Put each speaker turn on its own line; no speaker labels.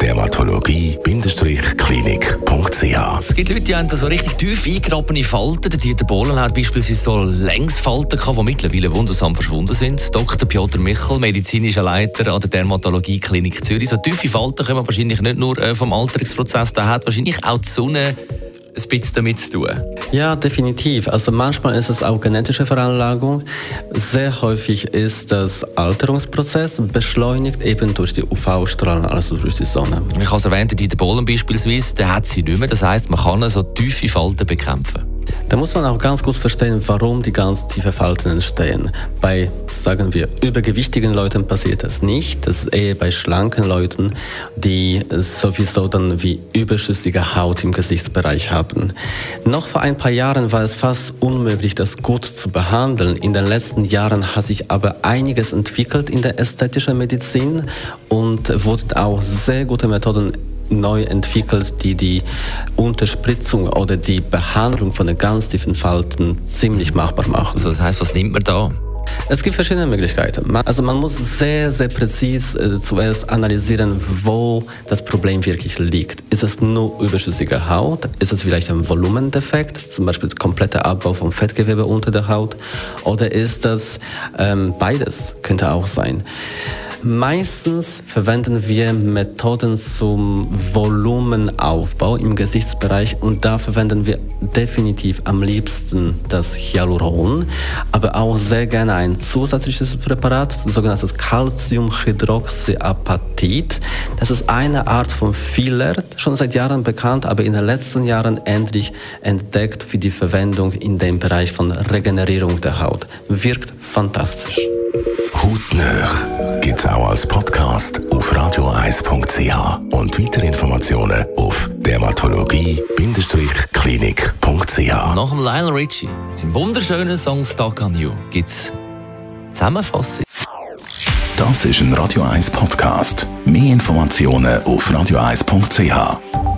Dermatologie-klinik.ch
Es gibt Leute, die haben so richtig tief eingegrabene Falten. Der Dieter Bohlen hat beispielsweise so Längsfalten gehabt, die mittlerweile wundersam verschwunden sind. Dr. Piotr Michel, medizinischer Leiter an der Dermatologie Klinik Zürich. So tiefe Falten kommen wahrscheinlich nicht nur äh, vom Alterungsprozess, da hat wahrscheinlich auch die Sonne ein bisschen damit zu tun?
Ja, definitiv. Also manchmal ist es auch genetische Veranlagung. Sehr häufig ist das Alterungsprozess beschleunigt eben durch die UV-Strahlen, also durch die Sonne.
Ich habe es erwähnt, der Bohlen beispielsweise, der hat sie nicht mehr. Das heißt, man kann so tiefe Falten bekämpfen.
Da muss man auch ganz gut verstehen, warum die ganz tiefe Falten entstehen. Bei, sagen wir, übergewichtigen Leuten passiert das nicht. Das ist eher bei schlanken Leuten, die sowieso dann wie überschüssige Haut im Gesichtsbereich haben. Noch vor ein paar Jahren war es fast unmöglich, das gut zu behandeln. In den letzten Jahren hat sich aber einiges entwickelt in der ästhetischen Medizin und wurden auch sehr gute Methoden neu entwickelt, die die Unterspritzung oder die Behandlung von den ganz tiefen Falten ziemlich machbar machen.
Also das heißt, was nimmt man da?
Es gibt verschiedene Möglichkeiten. Also man muss sehr, sehr präzise äh, zuerst analysieren, wo das Problem wirklich liegt. Ist es nur überschüssige Haut? Ist es vielleicht ein Volumendefekt, zum Beispiel kompletter Abbau von Fettgewebe unter der Haut? Oder ist das ähm, beides? Könnte auch sein. Meistens verwenden wir Methoden zum Volumenaufbau im Gesichtsbereich und da verwenden wir definitiv am liebsten das Hyaluron, aber auch sehr gerne ein zusätzliches Präparat, das sogenannte Calciumhydroxyapatit. Das ist eine Art von Filler, schon seit Jahren bekannt, aber in den letzten Jahren endlich entdeckt für die Verwendung in dem Bereich von Regenerierung der Haut. Wirkt fantastisch.
Hautnöch gibt es auch als Podcast auf radioeis.ch und weitere Informationen auf dermatologie-klinik.ch.
Nach dem Lionel Richie, seinem wunderschönen Song Stuck on You, gibt es Zusammenfassung.
Das ist ein Radio 1 Podcast. Mehr Informationen auf radioeis.ch.